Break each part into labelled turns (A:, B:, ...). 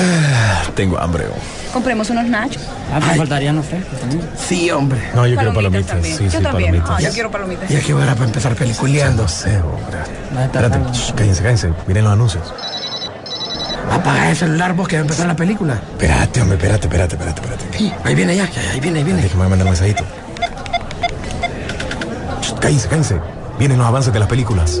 A: Ah, tengo hambre.
B: Compremos unos nachos.
C: Ah, me faltarían los frescos también.
A: Sí, hombre.
D: No, yo quiero palomitas.
B: también.
D: Sí,
B: yo
D: sí,
B: también.
D: palomitas.
B: Ah, yo quiero palomitas.
A: Ya que hora para empezar peliculeando.
D: No sé, hombre.
C: Estar
D: Espérate, shh, cállense, cállense. Miren los anuncios.
A: Apaga el celular vos que va a empezar la película.
D: Espérate, hombre, espérate, espérate, espérate, espérate.
A: Sí, ahí viene ya, ya, ahí viene, ahí viene.
D: Déjame mandar un mensajito. Shh, Cállense, cállense. Vienen los avances de las películas.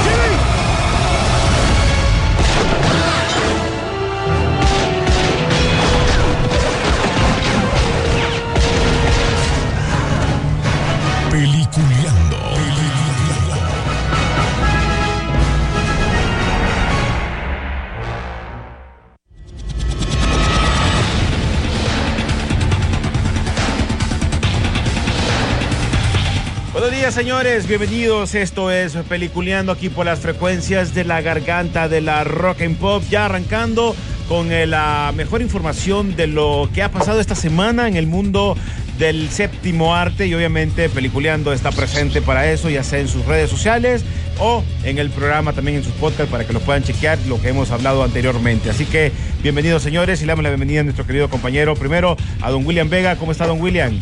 E: Señores. Bienvenidos. Esto es Peliculeando aquí por las frecuencias de la garganta de la rock and pop. Ya arrancando con eh, la mejor información de lo que ha pasado esta semana en el mundo del séptimo arte y obviamente Peliculeando está presente para eso, ya sea en sus redes sociales o en el programa también en sus podcasts para que lo puedan chequear lo que hemos hablado anteriormente. Así que bienvenidos señores y le damos la bienvenida a nuestro querido compañero primero a don William Vega. ¿Cómo está don William?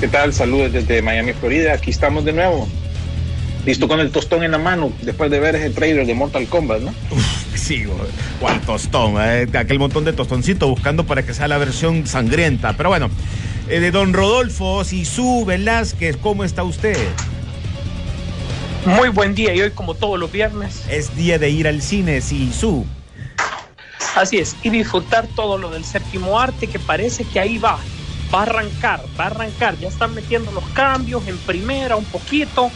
F: ¿Qué tal? Saludos desde Miami, Florida. Aquí estamos de nuevo. Listo con el tostón en la mano después de ver ese trailer de Mortal Kombat, ¿no?
E: Sí, güey. cuál tostón, eh, aquel montón de tostoncito buscando para que sea la versión sangrienta. Pero bueno, eh, de don Rodolfo Sisu Velázquez, ¿cómo está usted?
G: Muy buen día y hoy como todos los viernes,
E: Es día de ir al cine, Sisu.
G: así es, y disfrutar todo lo del séptimo arte que parece que ahí va, va a arrancar, va a arrancar, ya están metiendo los cambios en primera un poquito,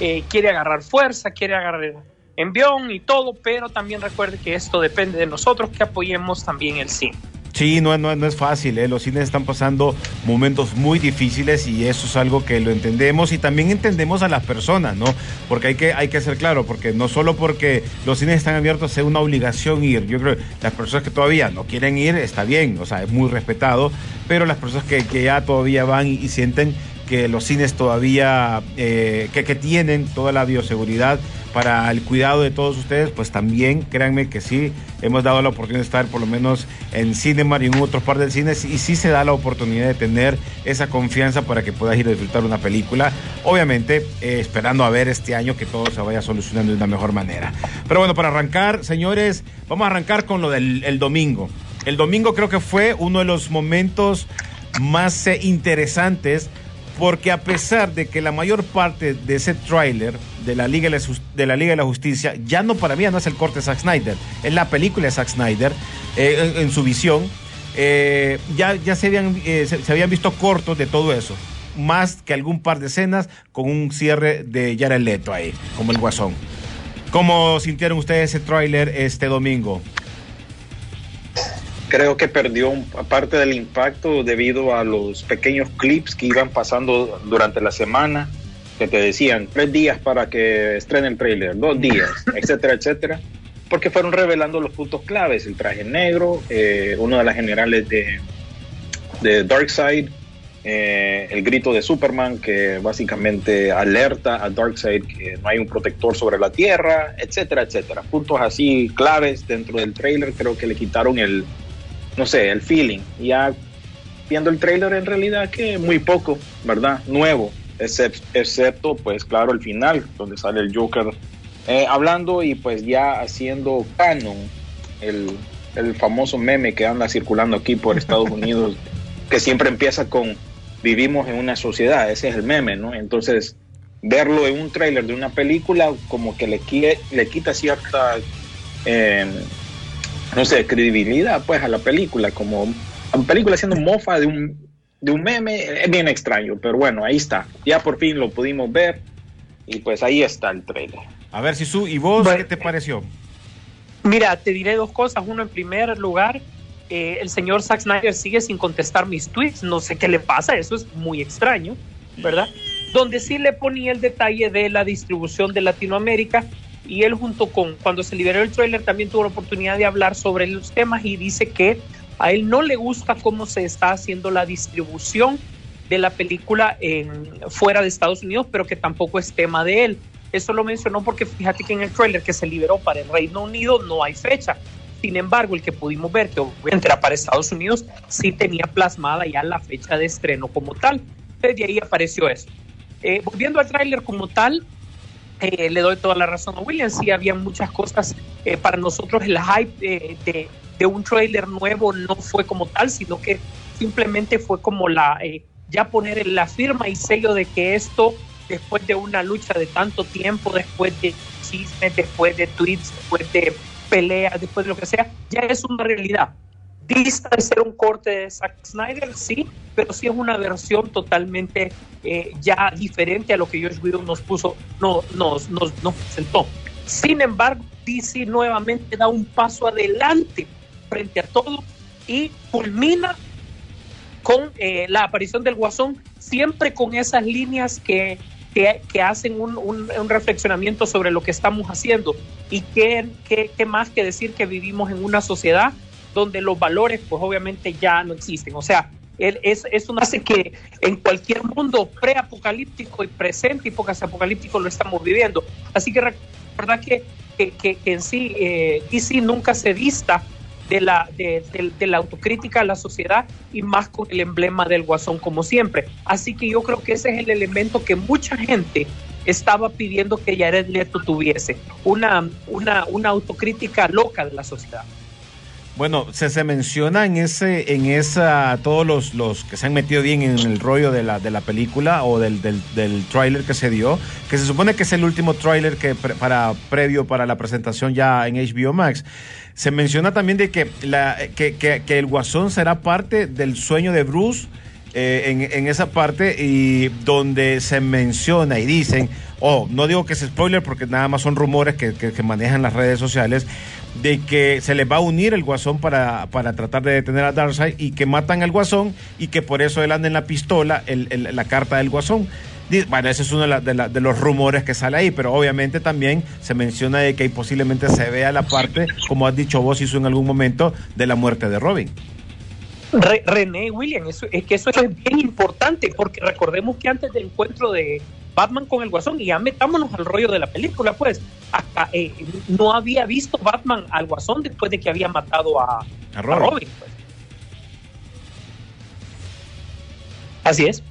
G: eh, quiere agarrar fuerza, quiere agarrar envión y todo, pero también recuerde que esto depende de nosotros que apoyemos también el cine.
E: Sí, no, no, no es fácil, ¿eh? los cines están pasando momentos muy difíciles y eso es algo que lo entendemos y también entendemos a las personas, ¿no? Porque hay que, hay que ser claro, porque no solo porque los cines están abiertos es una obligación ir, yo creo que las personas que todavía no quieren ir está bien, o sea, es muy respetado, pero las personas que, que ya todavía van y, sienten que los cines todavía, eh, que, que tienen toda la bioseguridad para el cuidado de todos ustedes, pues también créanme que sí, hemos dado la oportunidad de estar por lo menos en Cinemar y en otros par de cines y sí se da la oportunidad de tener esa confianza para que puedas ir a disfrutar una película, obviamente eh, esperando a ver este año que todo se vaya solucionando de una mejor manera. Pero bueno, para arrancar, señores, vamos a arrancar con lo del el domingo. El domingo creo que fue uno de los momentos más eh, interesantes porque a pesar de que la mayor parte de ese tráiler de la Liga de la, Justicia ya no para mí no es el corte de Zack Snyder, es la película de Zack Snyder eh, en, su visión, eh, ya, ya se, habían, eh, se habían visto cortos de todo eso, más que algún par de escenas con un cierre de Jared Leto ahí, como el guasón. ¿Cómo sintieron ustedes ese tráiler este domingo?
F: Creo que perdió parte del impacto debido a los pequeños clips que iban pasando durante la semana, que te decían tres días para que estrene el trailer, dos días, etcétera, etcétera, porque fueron revelando los puntos claves, el traje negro, eh, uno de las generales de, de Darkseid, eh, el grito de Superman que básicamente alerta a Darkseid que no hay un protector sobre la Tierra, etcétera, etcétera. Puntos así claves dentro del trailer creo que le quitaron el, no sé, el feeling. Ya viendo el trailer en realidad que muy poco, ¿verdad? Nuevo, excep- excepto pues claro el final donde sale el Joker eh, hablando y pues ya haciendo canon el, el famoso meme que anda circulando aquí por Estados Unidos que siempre empieza con vivimos en una sociedad, ese es el meme, ¿no? Entonces verlo en un tráiler de una película como que le, le quita cierta eh, no sé, credibilidad pues a la película, como la película siendo mofa de un, de un meme, es bien extraño, pero bueno, ahí está, ya por fin lo pudimos ver y pues ahí está el trailer.
E: A ver, Sisu, ¿y vos
G: Bueno,
E: qué te pareció?
G: Mira, te diré dos cosas. Uno, en primer lugar, eh, el señor Zack Snyder sigue sin contestar mis tweets. No sé qué le pasa, eso es muy extraño, ¿verdad? Donde sí le ponía el detalle de la distribución de Latinoamérica, y él junto con, cuando se liberó el tráiler, también tuvo la oportunidad de hablar sobre los temas y dice que a él no le gusta cómo se está haciendo la distribución de la película fuera de Estados Unidos, pero que tampoco es tema de él. Eso lo mencionó porque fíjate que en el tráiler que se liberó para el Reino Unido no hay fecha. Sin embargo, el que pudimos ver, que obviamente era para Estados Unidos, sí tenía plasmada ya la fecha de estreno como tal. Desde ahí apareció eso. Eh, volviendo al tráiler como tal, eh, le doy toda la razón a William. Sí, había muchas cosas. Eh, para nosotros el hype de, de, un tráiler nuevo no fue como tal, sino que simplemente fue como la eh, ya poner la firma y sello de que esto, después de una lucha de tanto tiempo, después de chismes, después de tweets, después de peleas, después de lo que sea, ya es una realidad. Dista de ser un corte de Zack Snyder, sí, pero sí es una versión totalmente eh, ya diferente a lo que Josh Whedon nos puso, no, nos, nos, nos presentó. Sin embargo, DC nuevamente da un paso adelante frente a todo y culmina con eh, la aparición del Guasón, siempre con esas líneas que, que, que hacen un, un, un, reflexionamiento sobre lo que estamos haciendo. Y qué, qué, qué más que decir que vivimos en una sociedad donde los valores pues obviamente ya no existen. O sea, es, es un hace que en cualquier mundo preapocalíptico y presente y apocalíptico lo estamos viviendo. Así que recuerda que, que, que, en sí eh, DC nunca se vista de la, de, de, la autocrítica a la sociedad y más con el emblema del guasón como siempre. Así que yo creo que ese es el elemento que mucha gente estaba pidiendo que Jared Leto tuviese, una, una, una autocrítica loca de la sociedad.
E: Bueno, se, se menciona en ese, en esa, todos los, los que se han metido bien en el rollo de la, de la película o del, del, del tráiler que se dio, que se supone que es el último tráiler que pre, para previo para la presentación ya en HBO Max. Se menciona también de que, la, que, que, que el Guasón será parte del sueño de Bruce. Eh, en, en, esa parte y donde se menciona y dicen, oh, no digo que es spoiler porque nada más son rumores que, que, manejan las redes sociales, de que se les va a unir el guasón para, para tratar de detener a Darkseid y que matan al guasón y que por eso él anda en la pistola el, el, la carta del guasón. Bueno, ese es uno de, la, de, la, de, los rumores que sale ahí, pero obviamente también se menciona de que posiblemente se vea la parte, como has dicho vos, hizo en algún momento, de la muerte de Robin.
G: Re, René William, eso, es que eso es bien importante, porque recordemos que antes del encuentro de Batman con el Guasón, y ya metámonos al rollo de la película, pues, eh, no había visto Batman al Guasón después de que había matado a,
E: a Robin. A Robin
G: pues. Así es.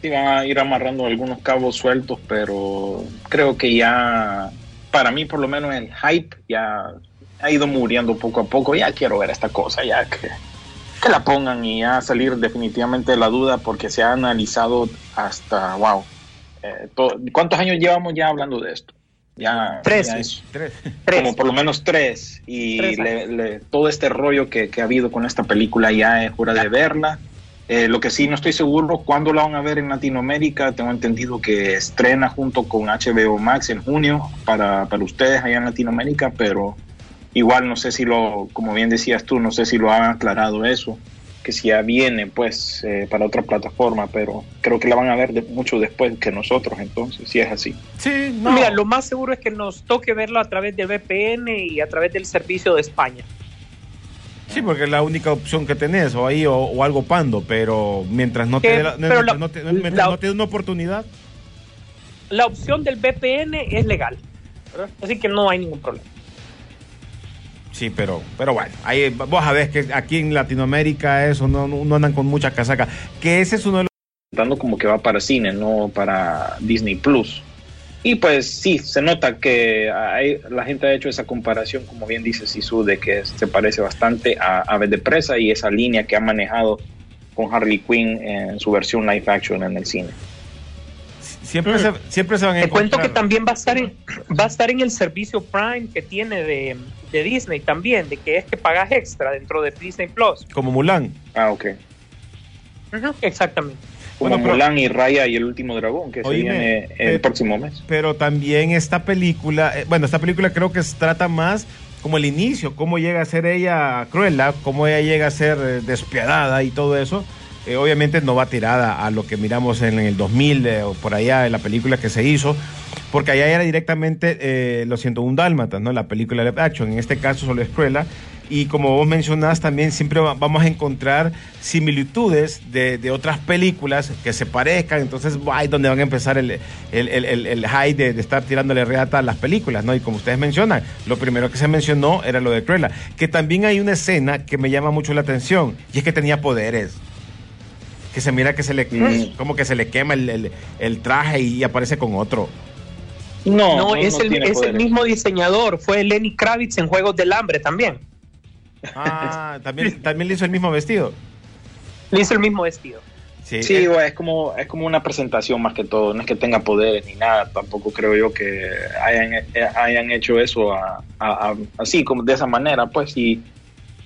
F: Sí, van a ir amarrando algunos cabos sueltos, pero creo que ya, para mí por lo menos el hype ya ha ido muriendo poco a poco. Ya quiero ver esta cosa, ya que que la pongan y ya salir definitivamente de la duda porque se ha analizado hasta, wow, eh, to, ¿cuántos años llevamos ya hablando de esto? Ya,
G: tres,
F: ya es, tres. como por lo menos tres y tres le, le, todo este rollo que, que, ha habido con esta película ya es hora de verla. Eh, lo que sí no estoy seguro cuándo la van a ver en Latinoamérica. Tengo entendido que estrena junto con HBO Max en junio para, para ustedes allá en Latinoamérica, pero igual no sé si lo, como bien decías tú, no sé si lo han aclarado eso, que si ya viene pues eh, para otra plataforma, pero creo que la van a ver de, mucho después que nosotros, entonces, si es así.
G: Sí, no. Mira, lo más seguro es que nos toque verlo a través del VPN y a través del servicio de España.
E: Sí, porque es la única opción que tenés, o ahí, o, o algo pando, pero mientras no te dé una oportunidad.
G: La opción del VPN es legal, ¿verdad? así que no hay ningún problema.
E: Sí, pero, pero bueno, vos sabés que aquí en Latinoamérica eso no, andan con mucha casaca. Que ese es uno de los.
F: Dando como que va para cine, no para Disney Plus. Y pues sí, se nota que la gente ha hecho esa comparación, como bien dice Sisu, de que se parece bastante a Aves de Presa y esa línea que ha manejado con Harley Quinn en su versión live action en el cine.
E: Siempre, mm. se, siempre se van a
G: Te cuento que también va a estar en, va a estar en el servicio Prime que tiene de, de Disney también, de que es que pagas extra dentro de Disney Plus.
E: Como Mulan.
F: Ah, ok.
G: Uh -huh, exactamente.
F: Como bueno, Mulan y Raya y el último dragón, que oíme, se viene el eh, próximo mes.
E: Pero también esta película, eh, bueno, esta película creo que se trata más como el inicio, cómo llega a ser ella cruela, cómo ella llega a ser eh, despiadada y todo eso. Eh, obviamente no va tirada a lo que miramos en el 2000 eh, o por allá en la película que se hizo, porque allá era directamente eh, Los 101 Dálmatas, ¿no? La película de action, en este caso solo es Cruella. Y como vos mencionás, también siempre va- vamos a encontrar similitudes de, otras películas que se parezcan. Entonces, ahí es donde van a empezar el, el, el, el, el high de, de estar tirándole reata a las películas, ¿no? Y como ustedes mencionan, lo primero que se mencionó era lo de Cruella. Que también hay una escena que me llama mucho la atención, y es que tenía poderes. Que se mira que se le,
F: Mm.
E: como que se le quema el, el, el traje y aparece con otro.
F: No,
G: No, es, el, es el mismo diseñador. Fue Lenny Kravitz en Juegos del Hambre también.
E: Ah, también, también le hizo el mismo vestido.
G: Le hizo el mismo vestido.
E: Sí,
F: Sí,
E: eh,
F: güey, es como, es como una presentación más que todo, no es que tenga poderes ni nada, tampoco creo yo que hayan, eh, hayan hecho eso a- a- a- así, como de esa manera, pues, y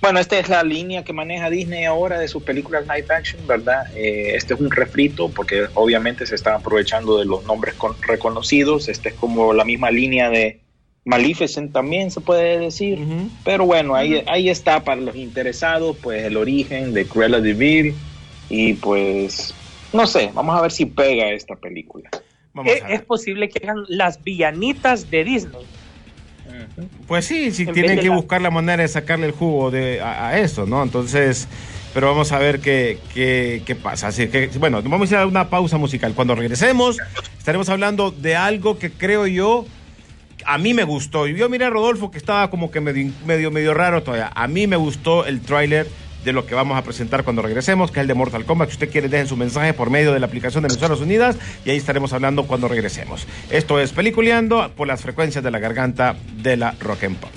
F: bueno, esta es la línea que maneja Disney ahora de sus películas live action, ¿verdad? Eh, este es un refrito porque obviamente se están aprovechando de los nombres con- reconocidos, este es como la misma línea de Maleficent también se puede decir, pero bueno, ahí, ahí está para los interesados, pues el origen de Cruella de Vil y pues no sé, vamos a ver si pega esta película.
E: vamos
G: Es,
E: a
G: Eh, es posible que hagan las villanitas de Disney.
E: Pues sí, sí
G: En
E: tienen que
G: la-
E: buscar la manera de sacarle el jugo de, a, a eso, ¿no? Entonces, pero vamos a ver qué, qué, qué pasa. Así que, bueno, vamos a ir a una pausa musical. Cuando regresemos, estaremos hablando de algo que creo yo, a mí me gustó. Y yo miré a Rodolfo que estaba como que medio, medio, medio raro todavía. A mí me gustó el tráiler de lo que vamos a presentar cuando regresemos, que es el de Mortal Kombat. Si usted quiere, dejen su mensaje por medio de la aplicación de Emisoras Unidas y ahí estaremos hablando cuando regresemos. Esto es Peliculeando por las frecuencias de la garganta de la Rock and Pop.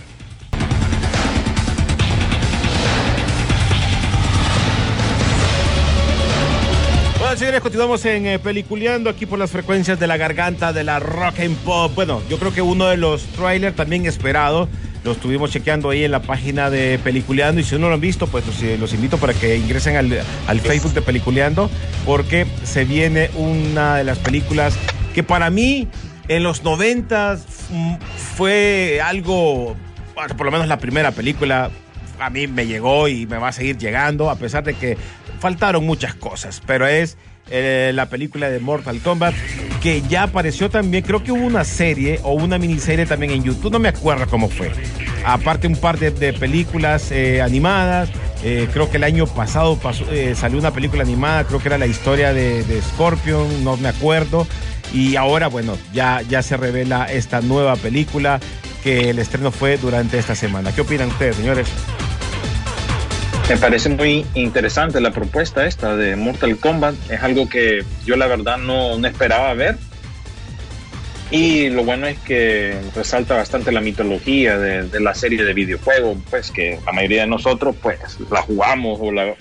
E: Señores, continuamos en eh, Peliculeando aquí por las frecuencias de la garganta de la Rock and Pop. Bueno, yo creo que uno de los trailers también esperado, lo estuvimos chequeando ahí en la página de Peliculeando y si no lo han visto, pues los, eh, los invito para que ingresen al, al Facebook de Peliculeando porque se viene una de las películas que para mí en los noventas mm, fue algo, por lo menos la primera película a mí me llegó y me va a seguir llegando, a pesar de que faltaron muchas cosas, pero es eh, la película de Mortal Kombat que ya apareció también, creo que hubo una serie o una miniserie también en YouTube, no me acuerdo cómo fue. Aparte un par de, películas eh, animadas, eh, creo que el año pasado salió una película animada, creo que era la historia de, de Scorpion, no me acuerdo. Y ahora, bueno, ya, ya se revela esta nueva película que el estreno fue durante esta semana. ¿Qué opinan ustedes, señores?
F: Me parece muy interesante la propuesta esta de Mortal Kombat. Es algo que yo la verdad no, no esperaba ver. Y lo bueno es que resalta bastante la mitología de, de la serie de videojuegos, pues que la mayoría de nosotros pues la jugamos o la,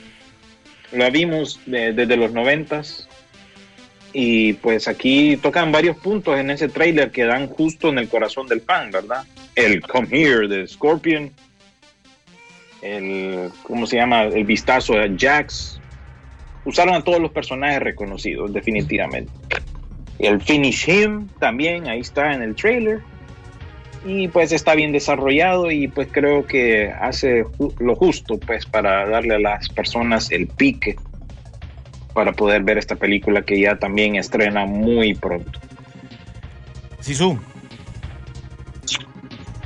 F: la vimos de- desde los noventas. Y pues aquí tocan varios puntos en ese trailer que dan justo en el corazón del fan, ¿verdad? El Come Here de Scorpion, el, ¿cómo se llama? El vistazo a Jax. Usaron a todos los personajes reconocidos, definitivamente. El Finish Him también, ahí está en el trailer. Y pues está bien desarrollado y pues creo que hace ju- lo justo pues para darle a las personas el pique para poder ver esta película que ya también estrena muy pronto.
E: Sisu.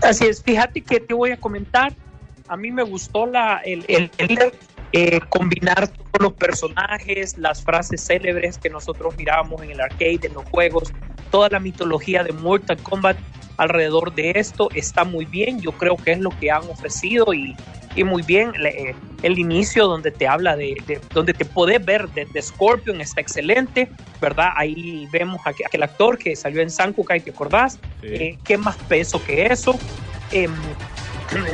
G: Así es, fíjate que te voy a comentar. A mí me gustó la, el, el, el, eh, combinar todos los personajes, las frases célebres que nosotros mirábamos en el arcade, en los juegos, toda la mitología de Mortal Kombat alrededor de esto está muy bien. Yo creo que es lo que han ofrecido y, y muy bien. Le- eh, el inicio donde te habla de, de- donde te podés ver de, de Scorpion está excelente, ¿verdad? Ahí vemos a aquel actor que salió en Sankukai, ¿te acordás?
E: Sí.
G: Eh, ¿Qué más peso que eso? Em,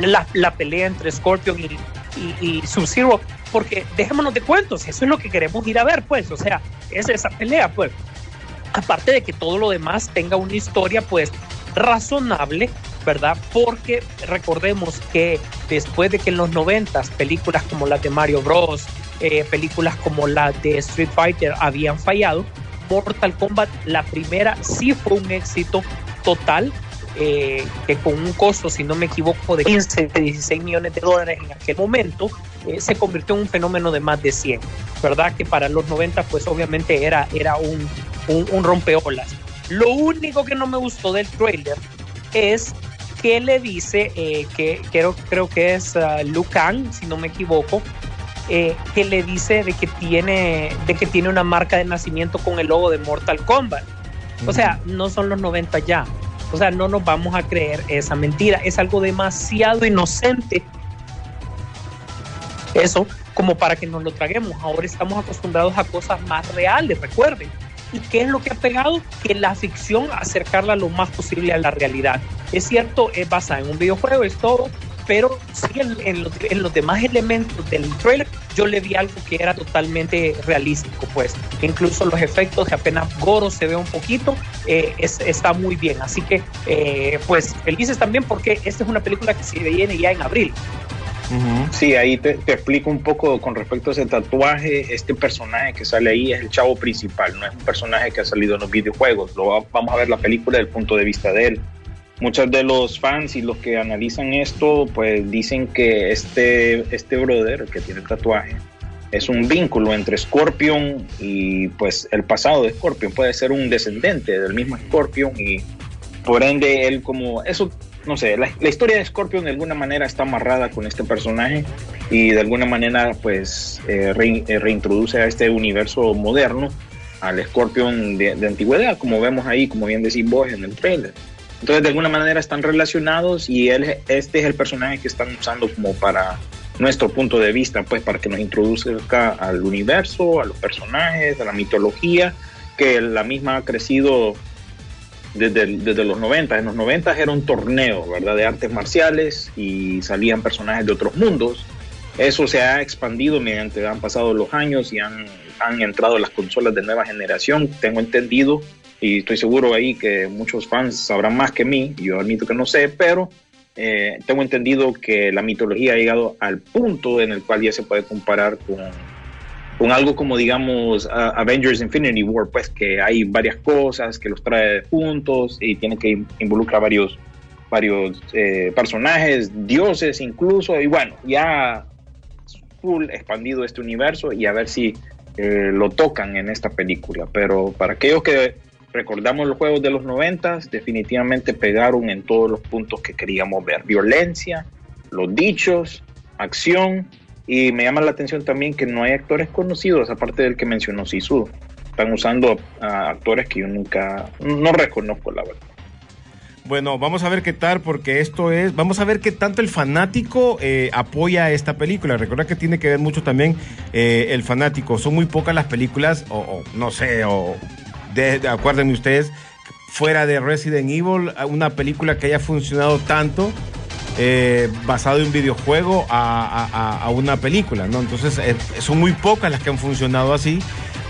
G: la, la pelea entre Scorpion y, y, y Sub-Zero, porque dejémonos de cuentos, eso es lo que queremos ir a ver, pues, o sea, es esa pelea, pues. Aparte de que todo lo demás tenga una historia, pues, razonable, ¿verdad? Porque recordemos que después de que en los 90 películas como las de Mario Bros, eh, películas como la de Street Fighter habían fallado, Mortal Kombat, la primera, sí fue un éxito total, eh, que con un costo, si no me equivoco, de 15, 16 millones de dólares en aquel momento, eh, se convirtió en un fenómeno de más de 100, ¿verdad? Que para los 90 pues obviamente era, era un, un, un rompeolas. Lo único que no me gustó del trailer es que le dice, eh, que creo, creo que es uh, Lucan, si no me equivoco, eh, que le dice de que, tiene, de que tiene una marca de nacimiento con el logo de Mortal Kombat. O sea, no son los 90 ya. O sea, no nos vamos a creer esa mentira. Es algo demasiado inocente. Eso como para que nos lo traguemos. Ahora estamos acostumbrados a cosas más reales, recuerden. ¿Y qué es lo que ha pegado? Que la ficción acercarla lo más posible a la realidad. Es cierto, es basada en un videojuego, es todo, pero sí en, los, demás elementos del trailer yo le vi algo que era totalmente realístico, pues incluso los efectos que apenas Goro se ve un poquito, eh, es, está muy bien, así que eh, pues felices también porque esta es una película que se viene ya en abril.
F: Sí, ahí te, te, explico un poco con respecto a ese tatuaje. Este personaje que sale ahí es el chavo principal, no es un personaje que ha salido en los videojuegos. Lo, vamos a ver la película desde el punto de vista de él. Muchos de los fans y los que analizan esto, pues dicen que este, este brother, que tiene el tatuaje, es un vínculo entre Scorpion y pues el pasado de Scorpion. Puede ser un descendente del mismo Scorpion y por ende él como... Eso no sé, la, la, historia de Scorpion de alguna manera está amarrada con este personaje y de alguna manera pues eh, re, eh, reintroduce a este universo moderno al Scorpion de, de, antigüedad, como vemos ahí, como bien decís vos en el trailer. Entonces de alguna manera están relacionados y él, este es el personaje que están usando como para nuestro punto de vista, pues para que nos introduzca al universo, a los personajes, a la mitología, que la misma ha crecido desde, desde, los 90. En los 90 era un torneo, ¿verdad? De artes marciales y salían personajes de otros mundos. Eso se ha expandido mediante han pasado los años y han, han entrado las consolas de nueva generación, tengo entendido, y estoy seguro ahí que muchos fans sabrán más que mí, yo admito que no sé, pero eh, tengo entendido que la mitología ha llegado al punto en el cual ya se puede comparar con con algo como digamos Avengers Infinity War, pues que hay varias cosas que los trae juntos y tiene que involucrar varios, varios eh, personajes, dioses incluso, y bueno, ya full expandido este universo y a ver si eh, lo tocan en esta película. Pero para aquellos que recordamos los juegos de los noventas, definitivamente pegaron en todos los puntos que queríamos ver. Violencia, los dichos, acción y me llama la atención también que no hay actores conocidos, aparte del que mencionó Sisu. Están usando actores que yo nunca, no reconozco, la verdad.
E: Bueno, vamos a ver qué tal, porque esto es, vamos a ver qué tanto el fanático eh, apoya esta película. Recuerda que tiene que ver mucho también eh, el fanático. Son muy pocas las películas, o, o no sé, o de, de, acuérdenme ustedes, fuera de Resident Evil, una película que haya funcionado tanto eh, basado en un videojuego a, una película, ¿no? Entonces eh, son muy pocas las que han funcionado así,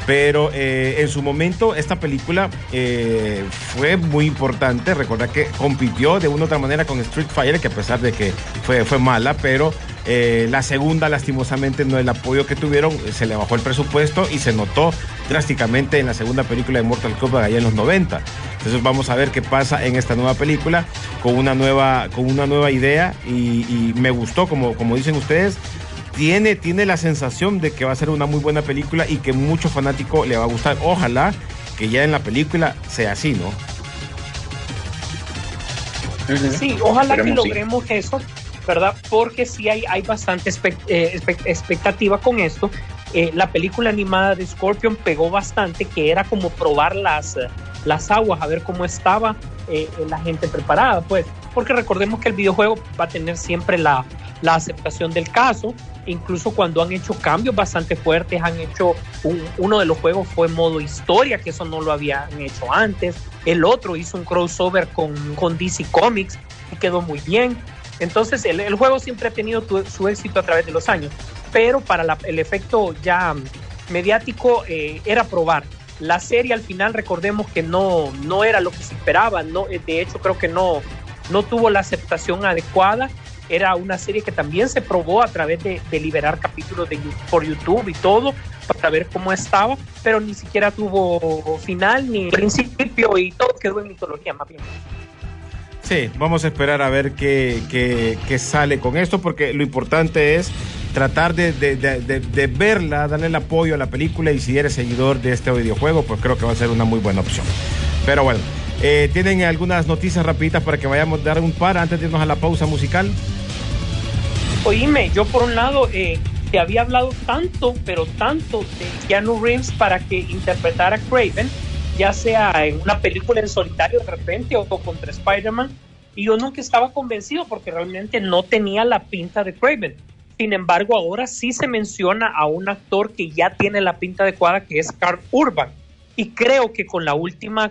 E: pero eh, en su momento esta película eh, fue muy importante. Recordar que compitió de una u otra manera con Street Fighter, que a pesar de que fue, fue mala, pero la segunda, lastimosamente, no el apoyo que tuvieron, se le bajó el presupuesto y se notó drásticamente en la segunda película de Mortal Kombat allá en los 90. Entonces vamos a ver qué pasa en esta nueva película con una nueva, con una nueva idea y, y me gustó, como, como dicen ustedes, tiene, tiene la sensación de que va a ser una muy buena película y que mucho fanático le va a gustar. Ojalá que ya en la película sea así, ¿no?
G: Sí, ojalá que logremos eso ¿verdad? Porque sí hay, hay bastante eh, expectativa con esto. Eh, la película animada de Scorpion pegó bastante, que era como probar las, las aguas, a ver cómo estaba eh, la gente preparada, pues, porque recordemos que el videojuego va a tener siempre la, la aceptación del caso, incluso cuando han hecho cambios bastante fuertes, han hecho un, uno de los juegos fue modo historia, que eso no lo habían hecho antes, el otro hizo un crossover con, con DC Comics y quedó muy bien. Entonces el, el juego siempre ha tenido su éxito a través de los años, pero para el efecto ya mediático eh, era probar. La serie al final recordemos que no, no era lo que se esperaba, no, de hecho creo que no, no tuvo la aceptación adecuada. Era una serie que también se probó a través de, liberar capítulos por YouTube y todo para ver cómo estaba, pero ni siquiera tuvo final ni principio y todo quedó en mitología más bien.
E: Sí, vamos a esperar a ver qué, qué, sale con esto, porque lo importante es tratar de, de- de- verla, darle el apoyo a la película y si eres seguidor de este videojuego, pues creo que va a ser una muy buena opción. Pero bueno, eh, ¿tienen algunas noticias rapiditas para que vayamos a dar un par antes de irnos a la pausa musical?
G: Oíme, yo por un lado eh, te había hablado tanto, pero tanto de Keanu Reeves para que interpretara a Craven, ya sea en una película en solitario de repente o contra Spider-Man, y yo nunca estaba convencido porque realmente no tenía la pinta de Craven. Sin embargo, ahora sí se menciona a un actor que ya tiene la pinta adecuada, que es Carl Urban. Y creo que con la última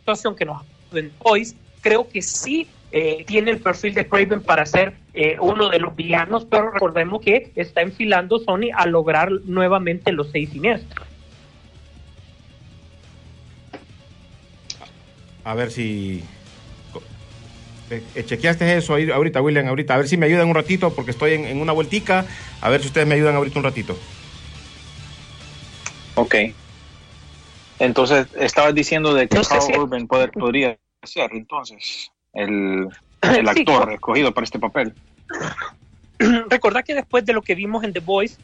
G: situación que nos en Boys, creo que sí eh, tiene el perfil de Craven para ser eh, uno de los villanos, pero recordemos que está enfilando Sony a lograr nuevamente los seis siniestros.
E: A ver si. Eh, eh, chequeaste eso ahí ahorita, William, ahorita. A ver si me ayudan un ratito, porque estoy en, en una vueltica. A ver si ustedes me ayudan ahorita un ratito.
F: Ok. Entonces, estabas diciendo de que
G: No sé
F: Carl
G: si-
F: Urban podría ser entonces el, el actor
G: co-
F: escogido para este papel.
G: Recordad que después de lo que vimos en The Voice,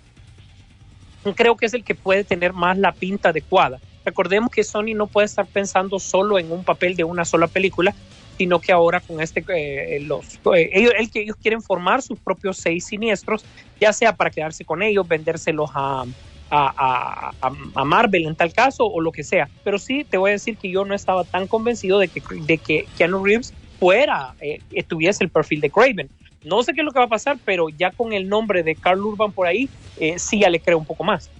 G: creo que es el que puede tener más la pinta adecuada. Recordemos que Sony no puede estar pensando solo en un papel de una sola película, sino que ahora con este, eh, los, eh, ellos, el que ellos quieren formar sus propios seis siniestros, ya sea para quedarse con ellos, vendérselos a, a, a- a Marvel en tal caso o lo que sea. Pero sí, te voy a decir que yo no estaba tan convencido de que, de que Keanu Reeves fuera, eh, tuviese el perfil de Craven. No sé qué es lo que va a pasar, pero ya con el nombre de Carl Urban por ahí, eh, sí ya le creo un poco más.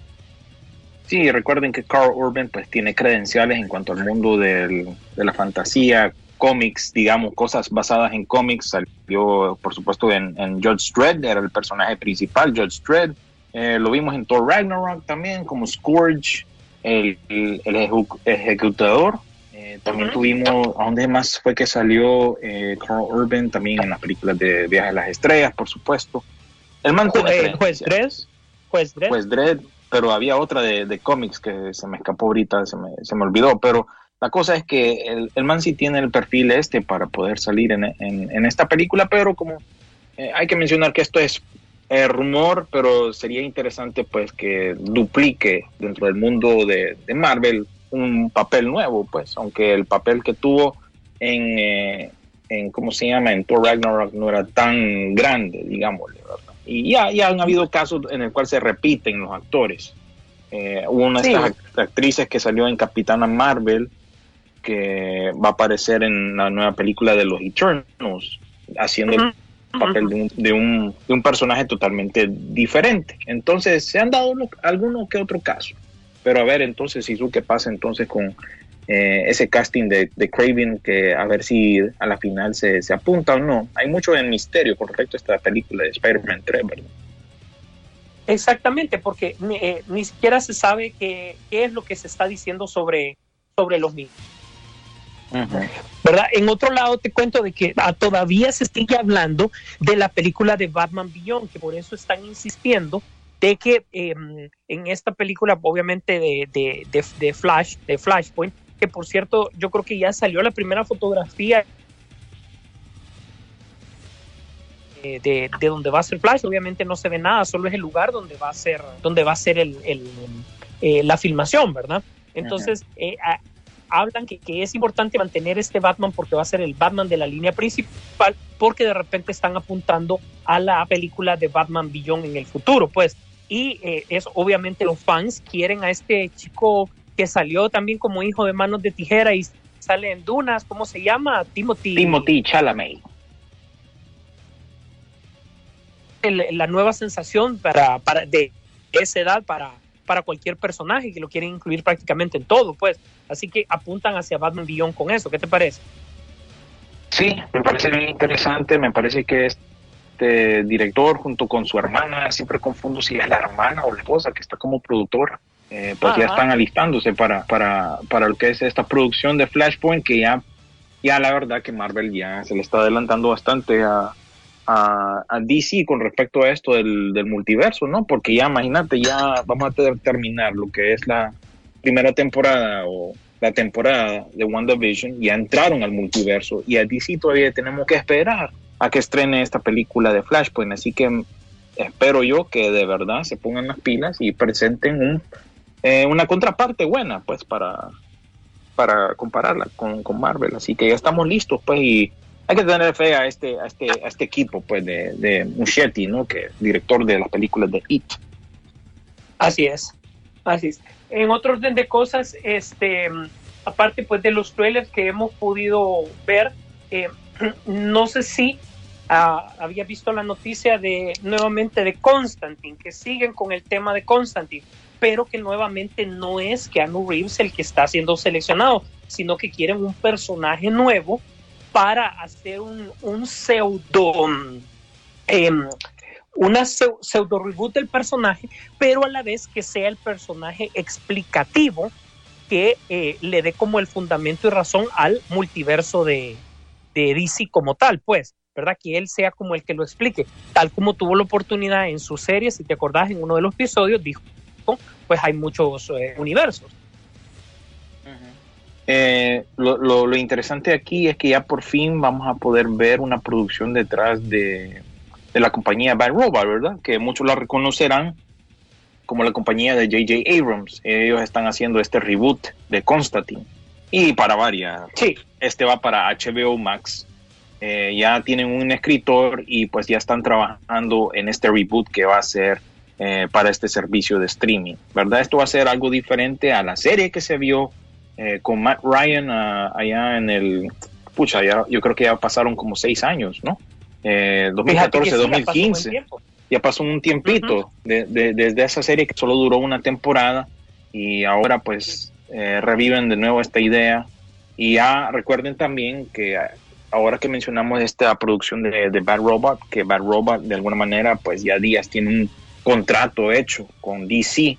F: Sí, recuerden que Carl Urban pues tiene credenciales en cuanto al mundo del- de la fantasía, cómics, digamos, cosas basadas en cómics. Salió, por supuesto, en, en Judge Dredd, era el personaje principal, Judge Dredd. Eh, lo vimos en Thor Ragnarok también, como Scourge, el, el- el ejecu- ejecutador. Eh, también tuvimos, ¿a dónde más fue que salió eh, Carl Urban? También en las películas de Viaje a las Estrellas, por supuesto. El man
G: Eh, juez. Dredd, juez Dredd.
F: Pues Dredd, pero había otra de, de cómics que se me escapó ahorita, se me, se me olvidó, pero la cosa es que el, el man sí tiene el perfil este para poder salir en, en- en esta película, pero como eh, hay que mencionar que esto es eh, rumor, pero sería interesante pues que duplique dentro del mundo de, de Marvel un papel nuevo, pues, aunque el papel que tuvo en, eh, en, ¿cómo se llama? En Thor Ragnarok no era tan grande, digámosle, ¿verdad? Y ya, ya han habido casos en el cual se repiten los actores. Eh, hubo una de
G: Sí.
F: estas act- actrices que salió en Capitana Marvel, que va a aparecer en la nueva película de los Eternals, haciendo el papel de un, de, un, de un personaje totalmente diferente. Entonces, se han dado lo- alguno que otro caso. Pero a ver, entonces, si qué pasa entonces con eh, ese casting de, de Craven, que a ver si a la final se, se apunta o no. Hay mucho en misterio con respecto a esta película de Spider-Man 3, ¿verdad?
G: Exactamente, porque eh, ni siquiera se sabe qué, qué es lo que se está diciendo sobre, sobre los mismos. ¿Verdad? En otro lado te cuento de que ah, todavía se sigue hablando de la película de Batman Beyond, que por eso están insistiendo de que eh, en esta película, obviamente de, de, de, de Flash, de Flashpoint, que por cierto, yo creo que ya salió la primera fotografía de, de donde va a ser Flash, obviamente no se ve nada, solo es el lugar donde va a ser, donde va a ser el, el, eh, la filmación, ¿verdad? Entonces, eh, a- hablan que, que es importante mantener este Batman porque va a ser el Batman de la línea principal, porque de repente están apuntando a la película de Batman Beyond en el futuro, pues. Y eh, es obviamente los fans quieren a este chico que salió también como hijo de manos de tijera y sale en Dunas, ¿cómo se llama? Timothy.
F: Timothy Chalamet.
G: el- la nueva sensación para, para de esa edad para, para cualquier personaje que lo quieren incluir prácticamente en todo, pues. Así que apuntan hacia Batman Beyond con eso. ¿Qué te parece?
F: Sí, me parece bien interesante. Me parece que este director, junto con su hermana, siempre confundo si es la hermana o la esposa que está como productora, eh, pues ya están alistándose para, para, para lo que es esta producción de Flashpoint, que ya, ya la verdad que Marvel ya se le está adelantando bastante a, a, DC con respecto a esto del, multiverso, ¿no? Porque ya, imagínate, ya vamos a ter- terminar lo que es la primera temporada o la temporada de WandaVision, ya entraron al multiverso y a DC todavía tenemos que esperar a que estrene esta película de Flashpoint, así que espero yo que de verdad se pongan las pilas y presenten un, eh, una contraparte buena, pues, para, para compararla con, con Marvel. Así que ya estamos listos, pues, y hay que tener fe a este, a este, a este equipo, pues, de, de ¿no? Que director de las películas de It.
G: Así es, así es. En otro orden de cosas, este, aparte pues de los trailers que hemos podido ver, eh, no sé si ah, había visto la noticia de nuevamente de Constantine, que siguen con el tema de Constantine, pero que nuevamente no es Keanu Reeves el que está siendo seleccionado, sino que quieren un personaje nuevo para hacer un, un pseudo em, una pseu- pseudo reboot del personaje, pero a la vez que sea el personaje explicativo que eh, le dé como el fundamento y razón al multiverso de, de DC como tal, pues, ¿verdad? Que él sea como el que lo explique, tal como tuvo la oportunidad en su serie, si te acordás, en uno de los episodios, dijo, pues hay muchos eh, universos.
F: Eh, lo, lo- lo interesante aquí es que ya por fin vamos a poder ver una producción detrás de, de la compañía Bad Robot, ¿verdad? Que muchos la reconocerán como la compañía de J.J. Abrams. Ellos están haciendo este reboot de Constantine. Y para varias,
G: Sí,
F: este va para HBO Max. Eh, ya tienen un escritor y pues ya están trabajando en este reboot que va a ser eh, para este servicio de streaming, ¿verdad? Esto va a ser algo diferente a la serie que se vio eh, con Matt Ryan ah, allá en el... Pucha, ya, yo creo que ya pasaron como seis años, ¿no? Eh,
G: fíjate que
F: 2014,
G: sí, ya pasó
F: 2015 ya pasó un tiempito de- de- desde esa serie que solo duró una temporada y ahora pues eh, reviven de nuevo esta idea. Y ya recuerden también que eh, ahora que mencionamos esta producción de, de Bad Robot que Bad Robot de alguna manera pues ya Díaz tiene un contrato hecho con DC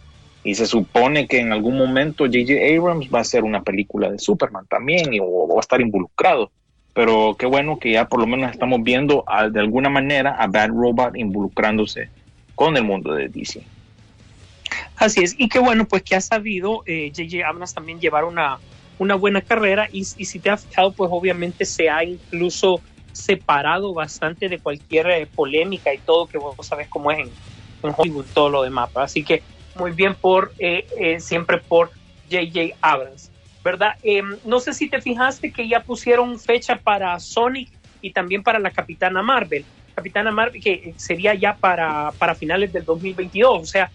F: y se supone que en algún momento J.J. Abrams va a hacer una película de Superman también y, o va a estar involucrado pero qué bueno que ya por lo menos estamos viendo a- de alguna manera a Bad Robot involucrándose con el mundo de DC.
G: Así es, y qué bueno, pues que ha sabido eh, J.J. Abrams también llevar una, una buena carrera y, y si te has fijado, pues obviamente se ha incluso separado bastante de cualquier eh, polémica y todo que vos sabes cómo es en, en Hollywood, todo lo demás. Así que muy bien por eh, eh, siempre por J.J. Abrams, ¿verdad? Eh, no sé si te fijaste que ya pusieron fecha para Sonic y también para la Capitana Marvel. Capitana Marvel que sería ya para, para finales del 2022, o sea,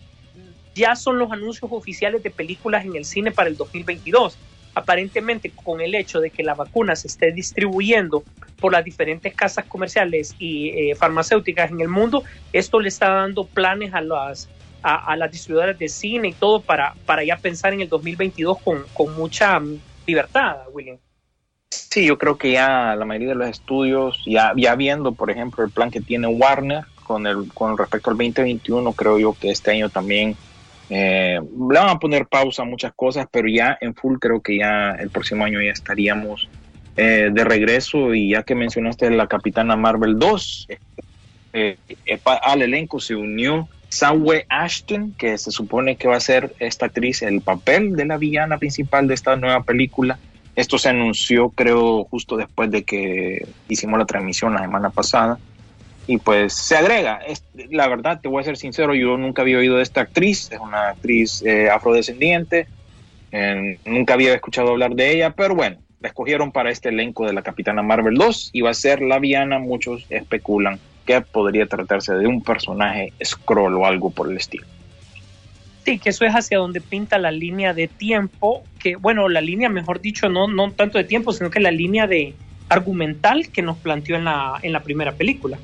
G: ya son los anuncios oficiales de películas en el cine para el 2022. Aparentemente, con el hecho de que la vacuna se esté distribuyendo por las diferentes casas comerciales y eh, farmacéuticas en el mundo, esto le está dando planes a las, a, a las distribuidoras de cine y todo para, para ya pensar en el 2022 con, con mucha mm, libertad, William.
F: Sí, yo creo que ya la mayoría de los estudios, ya, ya viendo, por ejemplo, el plan que tiene Warner con, el, con respecto al 2021, creo yo que este año también eh, le van a poner pausa a muchas cosas, pero ya en full creo que ya el próximo año ya estaríamos eh, de regreso y ya que mencionaste la Capitana Marvel 2, eh, eh, pa- al elenco se unió Sawe Ashton, que se supone que va a ser esta actriz el papel de la villana principal de esta nueva película. Esto se anunció, creo, justo después de que hicimos la transmisión la semana pasada. Y pues se agrega. Es- la verdad, te voy a ser sincero, yo nunca había oído de esta actriz. Es una actriz eh, afrodescendiente. Nunca había escuchado hablar de ella, pero bueno, la escogieron para este elenco de la Capitana Marvel 2 y va a ser la villana. Muchos especulan que podría tratarse de un personaje scroll o algo por el estilo.
G: Sí, que eso es hacia donde pinta la línea de tiempo, que bueno, la línea, mejor dicho, no, no tanto de tiempo, sino que la línea de argumental que nos planteó en la, en la primera película.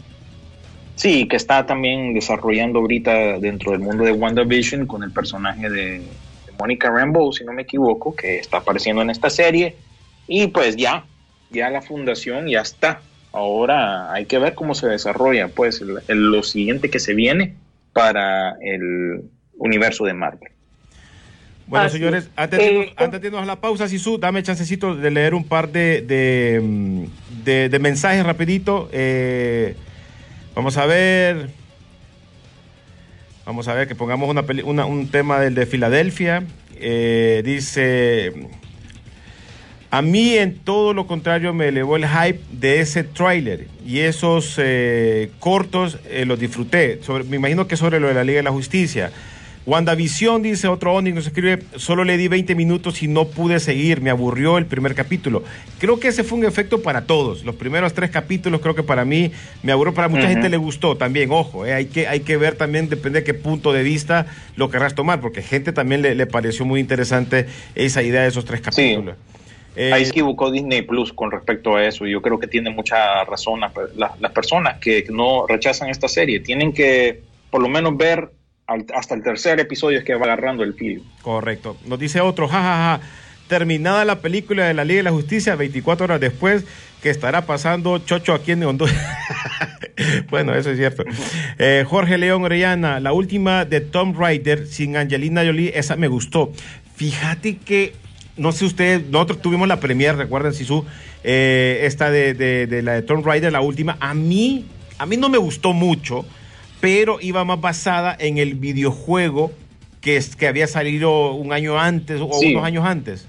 F: Sí, que está también desarrollando ahorita dentro del mundo de WandaVision con el personaje de, de Monica Rambeau, si no me equivoco, que está apareciendo en esta serie. Y pues ya, ya la fundación ya está. Ahora hay que ver cómo se desarrolla, pues, el- el- lo siguiente que se viene para el universo de Marvel.
E: Bueno,
G: Así
E: señores,
G: es.
E: antes, de
G: Eh,
E: irnos- antes de irnos a la pausa, Sisu, dame chancecito de leer un par de, de, mm, de- de mensajes rapidito. Eh, vamos a ver. Vamos a ver que pongamos una, una- un tema del de Filadelfia. Eh, dice A mí, en todo lo contrario, me elevó el hype de ese tráiler y esos eh, cortos eh, los disfruté. Sobre- me imagino que sobre lo de la Liga de la Justicia. WandaVision, dice otro Oni, nos escribe, solo le di 20 minutos y no pude seguir, me aburrió el primer capítulo. Creo que ese fue un efecto para todos. Los primeros tres capítulos creo que para mí me aburrió, para mucha gente le gustó también, ojo, eh, hay, que, hay que ver también, depende de qué punto de vista lo querrás tomar, porque gente también le, le pareció muy interesante esa idea de esos tres capítulos. Eh,
F: Ahí se equivocó Disney Plus con respecto a eso. Yo creo que tiene mucha razón la- la- las personas que no rechazan esta serie. Tienen que por lo menos ver al- hasta el tercer episodio es que va agarrando el filo.
E: Correcto. Nos dice otro, jajaja. Terminada la película de la Liga de la Justicia, 24 horas después, que estará pasando Chocho aquí en Honduras. bueno, eso es cierto. Eh, Jorge León Orellana, la última de Tom Raider sin Angelina Jolie, esa me gustó. Fíjate que, no sé ustedes, nosotros tuvimos la premier, recuerden, Sisu, eh, esta de, de- de la de Tom Raider, la última. A mí, a mí no me gustó mucho, pero iba más basada en el videojuego que, es, que había salido un año antes o
F: Sí.
E: unos años antes.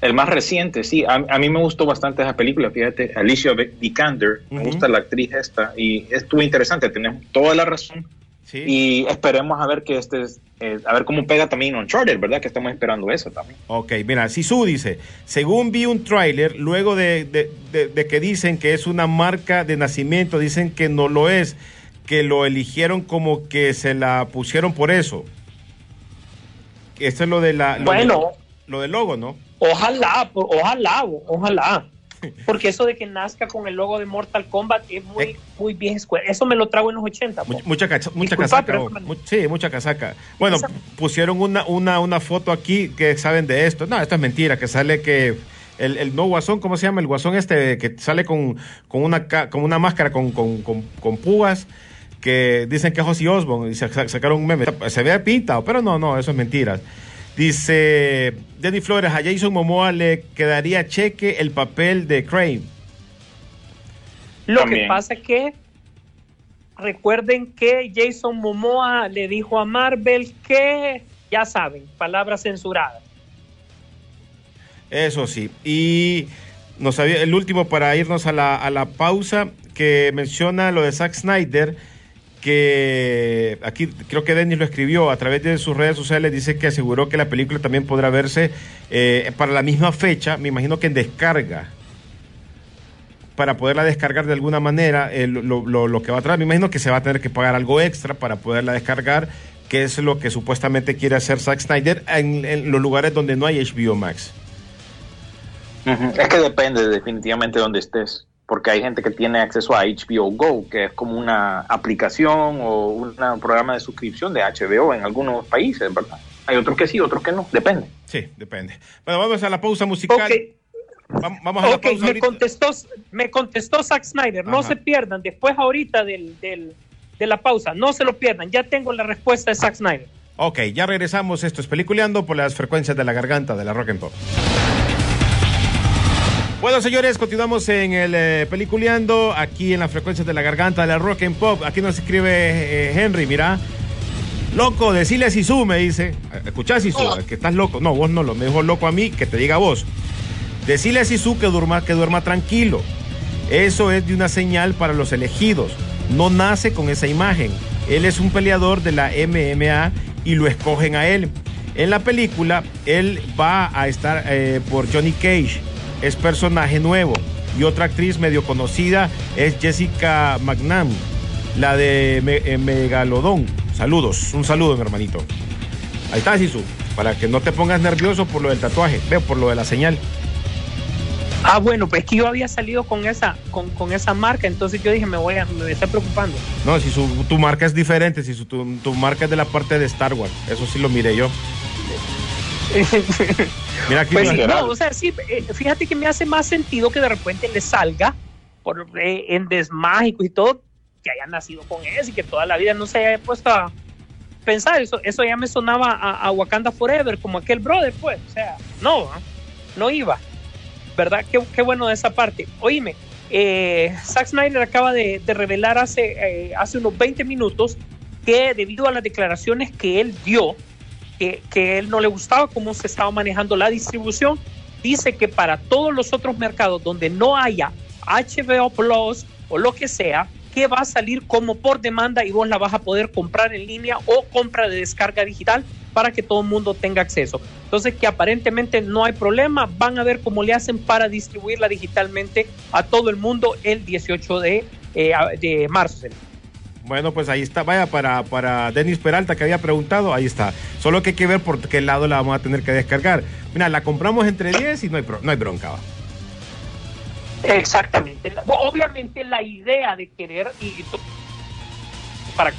F: El más reciente, sí. A, a mí me gustó bastante esa película, fíjate. Alicia Vikander, me
E: Ujú.
F: gusta la actriz esta. Y estuvo interesante, tenés toda la razón.
E: Sí.
F: Y esperemos a ver que este es, eh, a ver cómo pega también Uncharted, ¿verdad? Que estamos esperando eso también.
E: Ok, mira, Sisu dice, según vi un tráiler, luego de, de- de- de que dicen que es una marca de nacimiento, dicen que no lo es, que lo eligieron como que se la pusieron por eso. Esto es lo de la... Lo
G: Bueno.
E: lo del logo, ¿no?
G: Ojalá, ojalá, ojalá. Porque eso de que nazca con el logo de Mortal Kombat es muy, muy vieja escuela. Eso me lo trago en los 80. po.
E: Mucha, mucha, cacha- mucha
G: Disculpa,
E: casaca. oh, mu- sí, mucha casaca. Bueno,
G: Esa-
E: pusieron una, una, una foto aquí que saben de esto. No, esto es mentira, que sale que el, el no guasón, ¿cómo se llama? El guasón este que sale con, con, una, con una máscara con, con, con, con púas que dicen que es Ozzy Osbourne y sa- sa- sacaron un meme. Se ve pintado, pero no, no, eso es mentira. Dice Denny Flores, a Jason Momoa le quedaría cheque el papel de Crane.
G: Lo
F: También.
G: que pasa es que recuerden que Jason Momoa le dijo a Marvel que, ya saben, palabras censuradas.
E: Eso sí. Y nos había, el último para irnos a la, a la pausa, que menciona lo de Zack Snyder, que aquí creo que Dennis lo escribió a través de sus redes sociales, dice que aseguró que la película también podrá verse eh, para la misma fecha, me imagino que en descarga. Para poderla descargar de alguna manera, eh, lo, lo- lo que va a traer, me imagino que se va a tener que pagar algo extra para poderla descargar, que es lo que supuestamente quiere hacer Zack Snyder en, en los lugares donde no hay HBO Max.
F: Es que depende definitivamente de donde estés, porque hay gente que tiene acceso a HBO Go, que es como una aplicación o un programa de suscripción de HBO en algunos países, ¿verdad? Hay otros que sí, otros que no, depende.
E: Sí, depende. Bueno, vamos a la pausa musical.
G: Ok,
E: Vam- Vamos a la pausa
G: me
E: ahorita.
G: contestó, me contestó Zack Snyder. No se pierdan, después ahorita del, del- de la pausa, no se lo pierdan. Ya tengo la respuesta de Zack Snyder.
E: Ok, ya regresamos. Esto es Peliculeando por las frecuencias de la garganta de la Rock and Pop. Bueno, señores, continuamos en el eh, Peliculeando, aquí en las frecuencias de la garganta de la Rock and Pop. Aquí nos escribe eh, Henry, mira. Loco, decile a Sisu, me dice. Escuchá, Sisu, que estás loco. No, vos no lo. Me dijo loco a mí, que te diga vos. Decile a Sisu que duerma, que duerma tranquilo. Eso es de una señal para los elegidos. No nace con esa imagen. Él es un peleador de la MMA y lo escogen a él. En la película, él va a estar eh, por Johnny Cage. Es personaje nuevo. Y otra actriz medio conocida es Jessica McNam, la de Me- eh, Megalodón. Saludos, un saludo, mi hermanito. Ahí está, Sisu, para que no te pongas nervioso por lo del tatuaje, veo por lo de la señal.
G: Ah, bueno, pues que yo había salido con esa, con, con esa marca, entonces yo dije, me voy a, me está preocupando.
E: No, si su, tu marca es diferente, si su, tu, tu marca es de la parte de Star Wars, eso sí lo miré yo. Mira aquí.
G: Pues no, o sea, sí, eh, fíjate que me hace más sentido que de repente le salga por, eh, en desmágico y todo, que haya nacido con eso y que toda la vida no se haya puesto a pensar. Eso, eso ya me sonaba a, a Wakanda Forever, como aquel brother, pues. O sea, no, ¿ah? no iba. ¿Verdad? Qué, qué bueno de esa parte. Oíme, eh, Zack Snyder acaba de, de revelar hace, eh, hace unos 20 minutos que debido a las declaraciones que él dio, que, él no le gustaba cómo se estaba manejando la distribución, dice que para todos los otros mercados donde no haya HBO Plus o lo que sea, que va a salir como por demanda y vos la vas a poder comprar en línea o compra de descarga digital para que todo el mundo tenga acceso. Entonces, que aparentemente no hay problema, van a ver cómo le hacen para distribuirla digitalmente a todo el mundo el 18 de, eh, de marzo.
E: Bueno, pues ahí está. Vaya, para, para Denis Peralta que había preguntado, ahí está. Solo que hay que ver por qué lado la vamos a tener que descargar. Mira, la compramos entre 10 y no hay, no hay bronca.
G: Exactamente. Obviamente la idea de querer y para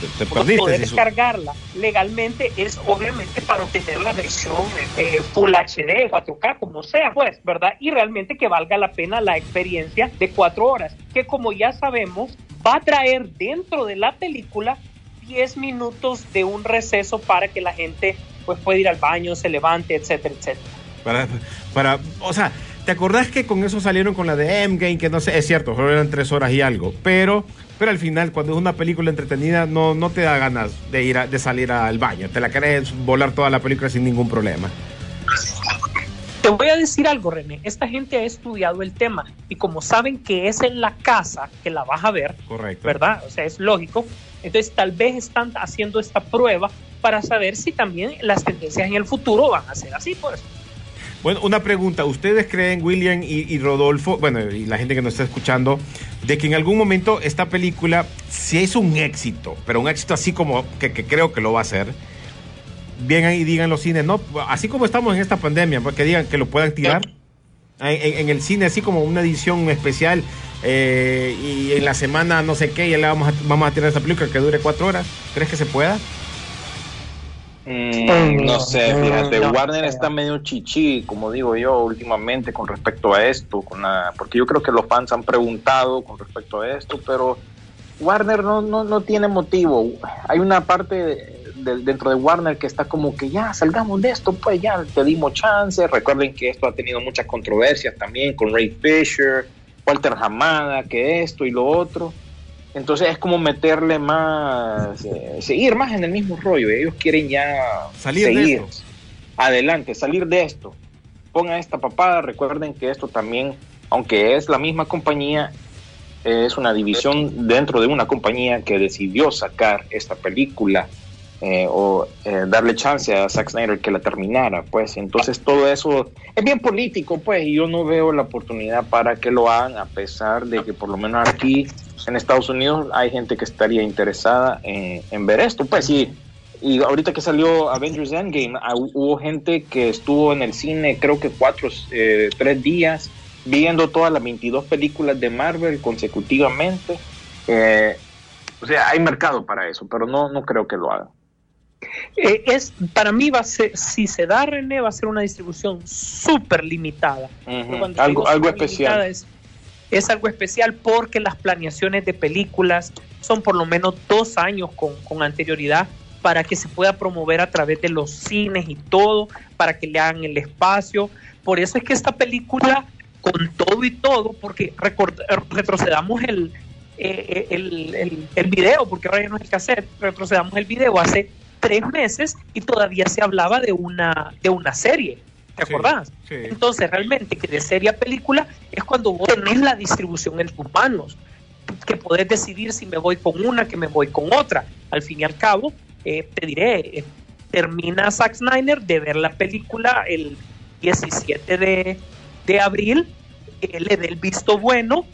E: Te, te
G: poder
E: perdiste. Sisu.
G: descargarla legalmente es obviamente para obtener la versión eh, Full HD, 4K, como sea, pues, ¿verdad? Y realmente que valga la pena la experiencia de cuatro horas, que como ya sabemos, va a traer dentro de la película 10 minutos de un receso para que la gente pues pueda ir al baño, se levante, etcétera, etcétera.
E: Para, para, o sea, ¿te acordás que con eso salieron con la de Endgame? Que no sé, es cierto, solo eran tres horas y algo. Pero, pero al final, cuando es una película entretenida, no, no te da ganas de ir a- de salir al baño. Te la querés volar toda la película sin ningún problema.
G: Te voy a decir algo, René. Esta gente ha estudiado el tema y como saben que es en la casa que la vas a ver,
E: Correcto.
G: ¿verdad? O sea, es lógico. Entonces, tal vez están haciendo esta prueba para saber si también las tendencias en el futuro van a ser así, pues.
E: Bueno, una pregunta. ¿Ustedes creen, William y, Rodolfo, bueno, y la gente que nos está escuchando, de que en algún momento esta película, si es un éxito, pero un éxito así como que, creo que lo va a ser, vengan y digan los cines, no, así como estamos en esta pandemia, pues que digan que lo puedan tirar en el cine, así como una edición especial, eh, y en la semana no sé qué, ya le vamos a, vamos a tirar esta película que dure cuatro horas. ¿Crees que se pueda?
F: Mm, no sé, fíjate,
G: no
F: Warner está medio chichi, como digo yo, últimamente con respecto a esto, con la, porque yo creo que los fans han preguntado con respecto a esto, pero Warner no, no, no tiene motivo. Hay una parte de- de- dentro de Warner que está como que ya salgamos de esto, pues ya te dimos chance. Recuerden que esto ha tenido muchas controversias también con Ray Fisher, Walter Hamada, que esto y lo otro. Entonces es como meterle más, eh, seguir más en el mismo rollo. Ellos quieren ya
E: Salir de
F: seguir
E: esto.
F: adelante, salir de esto. Pongan esta papada, recuerden que esto también, aunque es la misma compañía, es una división dentro de una compañía que decidió sacar esta película eh, o eh, darle chance a Zack Snyder que la terminara, pues entonces todo eso es bien político, pues y yo no veo la oportunidad para que lo hagan a pesar de que por lo menos aquí en Estados Unidos hay gente que estaría interesada en, ver esto, pues sí. Y ahorita que salió Avengers Endgame, ah, hu- hubo gente que estuvo en el cine, creo que cuatro, eh, tres días, viendo todas las 22 películas de Marvel consecutivamente. Eh, o sea, hay mercado para eso, pero no, no creo que lo hagan.
G: Eh, es, para mí va a ser, si se da René, va a ser una distribución súper limitada.
F: Algo, algo especial.
G: Es, es algo especial porque las planeaciones de películas son por lo menos dos años con, con anterioridad para que se pueda promover a través de los cines y todo, para que le hagan el espacio. Por eso es que esta película, con todo y todo, porque retrocedamos el, eh, el, el, el video, porque ahora ya no es el cassette, retrocedamos el video hace tres meses y todavía se hablaba de una, de una serie. ¿Te
E: Sí,
G: acordás?
E: sí.
G: Entonces, realmente, que de serie a película es cuando vos tenés la distribución en tus manos, que podés decidir si me voy con una, que me voy con otra. Al fin y al cabo, eh, te diré, eh, termina Zack Snyder de ver la película el 17 de, de abril, eh, le dé el visto bueno,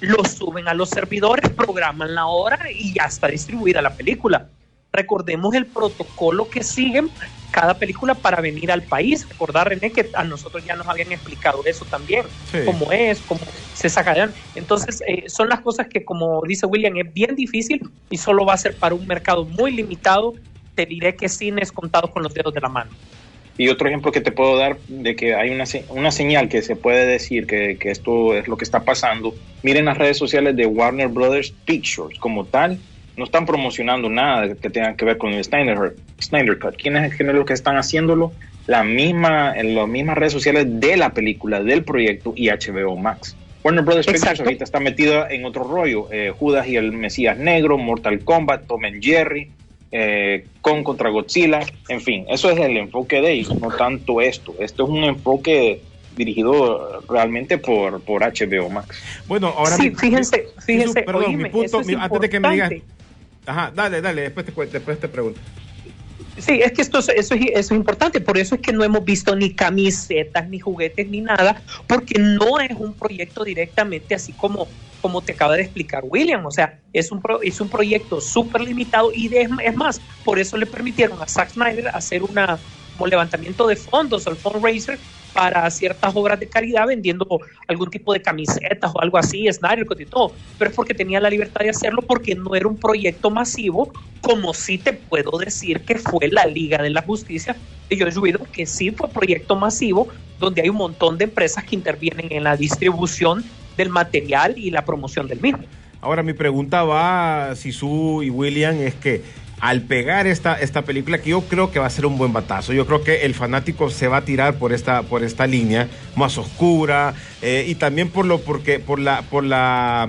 G: lo suben a los servidores, programan la hora y ya está distribuida la película. Recordemos el protocolo que siguen cada película para venir al país. Recordar, René, que a nosotros ya nos habían explicado eso también,
E: Sí.
G: cómo es, cómo se sacarán. Entonces, eh, son las cosas que, como dice William, es bien difícil y solo va a ser para un mercado muy limitado. Te diré que cines contados con los dedos de la mano.
F: Y otro ejemplo que te puedo dar de que hay una, se- una señal que se puede decir que, que esto es lo que está pasando. Miren las redes sociales de Warner Brothers Pictures como tal. No están promocionando nada que tenga que ver con el Snyder, Snyder Cut. ¿Quiénes es los que están haciéndolo? La misma, en las mismas redes sociales de la película, del proyecto y HBO Max. Warner Brothers Pictures
G: Exacto.
F: ahorita está metida en otro rollo. eh, Judas y el Mesías Negro, Mortal Kombat, Tom and Jerry. eh, con contra Godzilla, en fin, eso es el enfoque de ellos, no tanto esto. Esto es un enfoque dirigido realmente por, por HBO Max.
E: Bueno, ahora
G: Sí,
E: mi-
G: fíjense, fíjense,
E: perdón,
G: oíme,
E: mi punto,
G: eso es
E: mi- antes de que me digas. Ajá, dale, dale, después te, después te pregunto.
G: Sí, es que esto es- eso, es, eso es importante, por eso es que no hemos visto ni camisetas, ni juguetes, ni nada, porque no es un proyecto directamente así como, como te acaba de explicar William, o sea, es un, pro- es un proyecto súper limitado y es más, por eso le permitieron a Zack Snyder hacer una, como levantamiento de fondos, el fundraiser, para ciertas obras de caridad vendiendo algún tipo de camisetas o algo así, Cut y todo, pero es porque tenía la libertad de hacerlo porque no era un proyecto masivo, como sí te puedo decir que fue la Liga de la Justicia de Josh Whedon, que sí fue proyecto masivo, donde hay un montón de empresas que intervienen en la distribución del material y la promoción del mismo.
E: Ahora mi pregunta va Sisu y William es que al pegar esta, esta película, que yo creo que va a ser un buen batazo, yo creo que el fanático se va a tirar por esta, por esta línea más oscura eh, y también por lo porque por la por la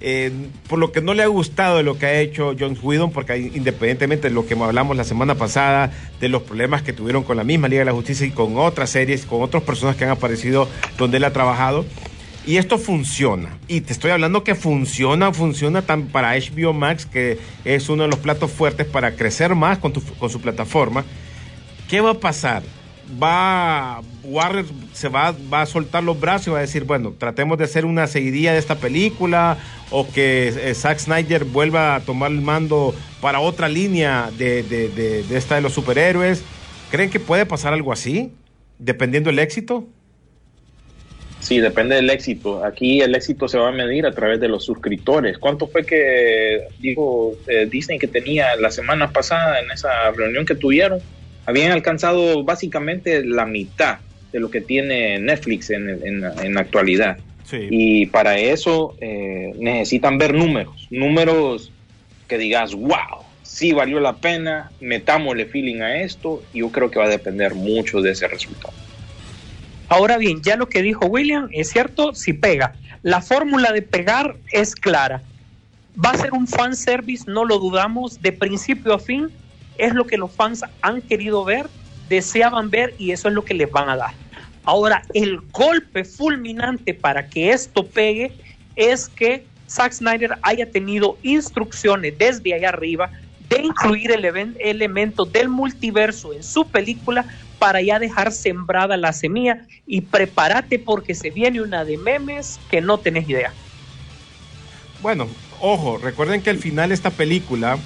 E: eh, por lo que no le ha gustado de lo que ha hecho John Whedon, porque independientemente de lo que hablamos la semana pasada, de los problemas que tuvieron con la misma Liga de la Justicia y con otras series, con otras personas que han aparecido donde él ha trabajado, y esto funciona. Y te estoy hablando que funciona, funciona tan para HBO Max, que es uno de los platos fuertes para crecer más con, su plataforma. ¿Qué va a pasar? Va Warner se va, va a soltar los brazos y va a decir, bueno, tratemos de hacer una seguidilla de esta película o que eh, Zack Snyder vuelva a tomar el mando para otra línea de, de- de- de esta de los superhéroes. ¿Creen que puede pasar algo así? Dependiendo del éxito.
F: Sí, depende del éxito. Aquí el éxito se va a medir a través de los suscriptores. ¿Cuánto fue que dijo eh, Disney que tenía la semana pasada en esa reunión que tuvieron? Habían alcanzado básicamente la mitad de lo que tiene Netflix en, en- en la actualidad.
E: Sí.
F: Y para eso eh, necesitan ver números, números que digas, wow, sí valió la pena, metámosle feeling a esto. Y yo creo que va a depender mucho de ese resultado.
G: Ahora bien, ya lo que dijo William es cierto, si pega. La fórmula de pegar es clara. Va a ser un fan service, no lo dudamos, de principio a fin. Es lo que los fans han querido ver, deseaban ver y eso es lo que les van a dar. Ahora, el golpe fulminante para que esto pegue es que Zack Snyder haya tenido instrucciones desde allá arriba de incluir eleven- elementos del multiverso en su película para ya dejar sembrada la semilla y prepárate porque se viene una de memes que no tenés idea.
E: Bueno, ojo, recuerden que al final esta película,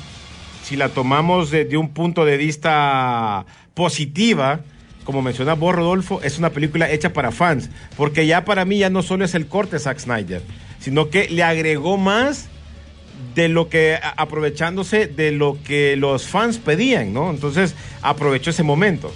E: si la tomamos de, de un punto de vista positiva, como menciona vos, Rodolfo, es una película hecha para fans, porque ya para mí ya no solo es el corte Zack Snyder, sino que le agregó más de lo que, aprovechándose de lo que los fans pedían, ¿no? Entonces aprovechó ese momento.